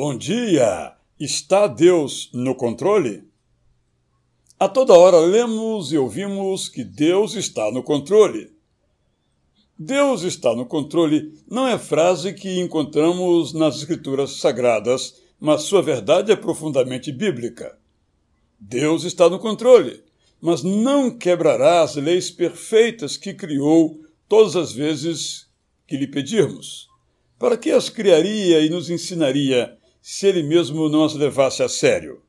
Bom dia! Está Deus no controle? A toda hora lemos e ouvimos que Deus está no controle. Deus está no controle não é frase que encontramos nas Escrituras Sagradas, mas sua verdade é profundamente bíblica. Deus está no controle, mas não quebrará as leis perfeitas que criou todas as vezes que lhe pedirmos. Para que as criaria e nos ensinaria se ele mesmo não as levasse a sério.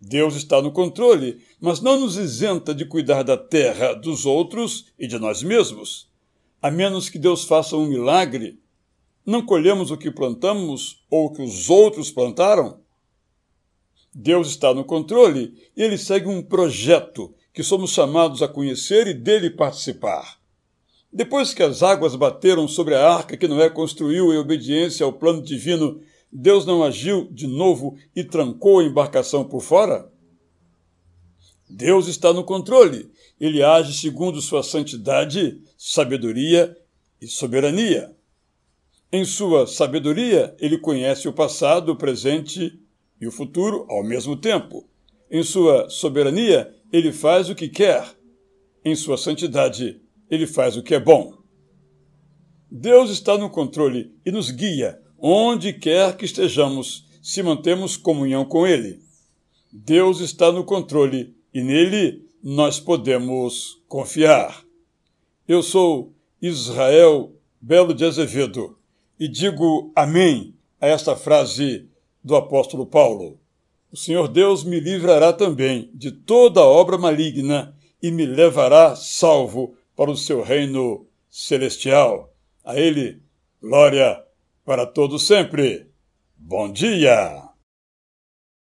Deus está no controle, mas não nos isenta de cuidar da terra, dos outros e de nós mesmos. A menos que Deus faça um milagre, não colhemos o que plantamos ou o que os outros plantaram? Deus está no controle e ele segue um projeto que somos chamados a conhecer e dele participar. Depois que as águas bateram sobre a arca que Noé construiu em obediência ao plano divino Deus não agiu de novo e trancou a embarcação por fora? Deus está no controle. Ele age segundo sua santidade, sabedoria e soberania. Em sua sabedoria, ele conhece o passado, o presente e o futuro ao mesmo tempo. Em sua soberania, ele faz o que quer. Em sua santidade, ele faz o que é bom. Deus está no controle e nos guia onde quer que estejamos, se mantemos comunhão com Ele. Deus está no controle e nele nós podemos confiar. Eu sou Israel Belo de Azevedo e digo amém a esta frase do apóstolo Paulo. O Senhor Deus me livrará também de toda obra maligna e me levará salvo para o seu reino celestial. A Ele, glória para todos sempre. Bom dia!